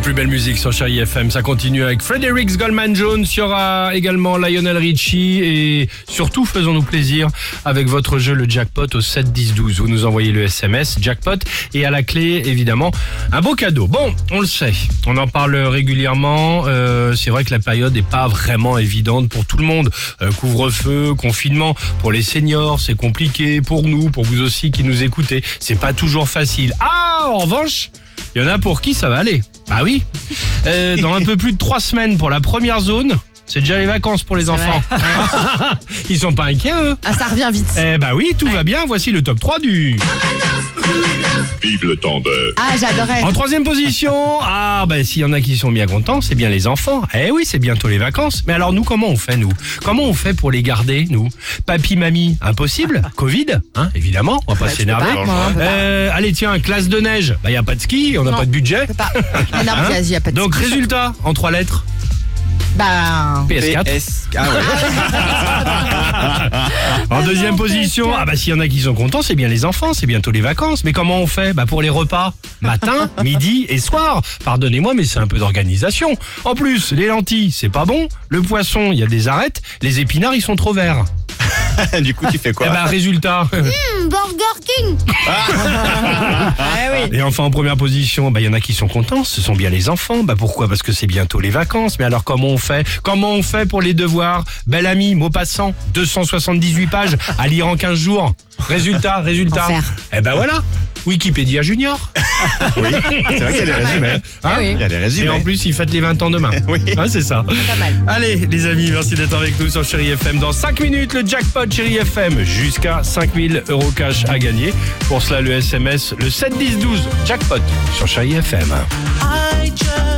plus belle musique sur Chérie FM. Ça continue avec Fredericks Goldman Jones. Il y aura également Lionel Richie et surtout faisons-nous plaisir avec votre jeu le jackpot au 7 10 12. Vous nous envoyez le SMS jackpot et à la clé évidemment un beau cadeau. Bon, on le sait, on en parle régulièrement. Euh, c'est vrai que la période n'est pas vraiment évidente pour tout le monde. Euh, Couvre-feu, confinement pour les seniors, c'est compliqué pour nous, pour vous aussi qui nous écoutez. C'est pas toujours facile. Ah, en revanche. Il y en a pour qui ça va aller. Ah oui. Euh, dans un peu plus de trois semaines pour la première zone, c'est déjà les vacances pour les enfants. Ils sont pas inquiets eux. Ah, ça revient vite. Eh bah oui, tout va bien. Voici le top 3 du. Vive le temps de... Ah, j'adorais. En troisième position, ah bah s'il y en a qui sont bien contents, c'est bien les enfants. Eh oui, c'est bientôt les vacances. Mais alors nous, comment on fait nous? Comment on fait pour les garder nous? Papy, mamie, impossible. Covid, hein, évidemment, on va pas Bah, s'énerver. Euh, allez tiens, classe de neige. Bah y a pas de ski, on n'a pas de budget. Pas. Ah non, Hein? vas-y, y a pas de Donc résultat, en trois lettres, Bah. PS4. PS. Ah ouais. En deuxième position, ah bah s'il y en a qui sont contents, c'est bien les enfants, c'est bientôt les vacances. Mais comment on fait? Bah pour les repas, matin, midi et soir. Pardonnez-moi, mais c'est un peu d'organisation. En plus, les lentilles, c'est pas bon. Le poisson, il y a des arêtes. Les épinards, ils sont trop verts. du coup, tu fais quoi? Eh bah résultat. Burger King Ah oui. Et enfin en première position, bah il y en a qui sont contents, ce sont bien les enfants. Bah pourquoi? Parce que c'est bientôt les vacances. Mais alors comment on fait? Comment on fait pour les devoirs Bel ami, mot passant, 278 pages à lire en 15 jours. Résultat, résultat. Enfer. Eh ben voilà. Wikipédia Junior. Oui. C'est vrai qu'il y a des résumés. Hein Ah oui. Il y a des Et en plus, il fête les 20 ans demain. Oui. Ah, c'est ça. Pas mal. Allez, les amis, merci d'être avec nous sur Chéri FM. Dans 5 minutes, le jackpot Chéri FM. Jusqu'à 5000 euros cash à gagner. Pour cela, le SMS, le 7 10 12 jackpot sur Chéri FM. I just.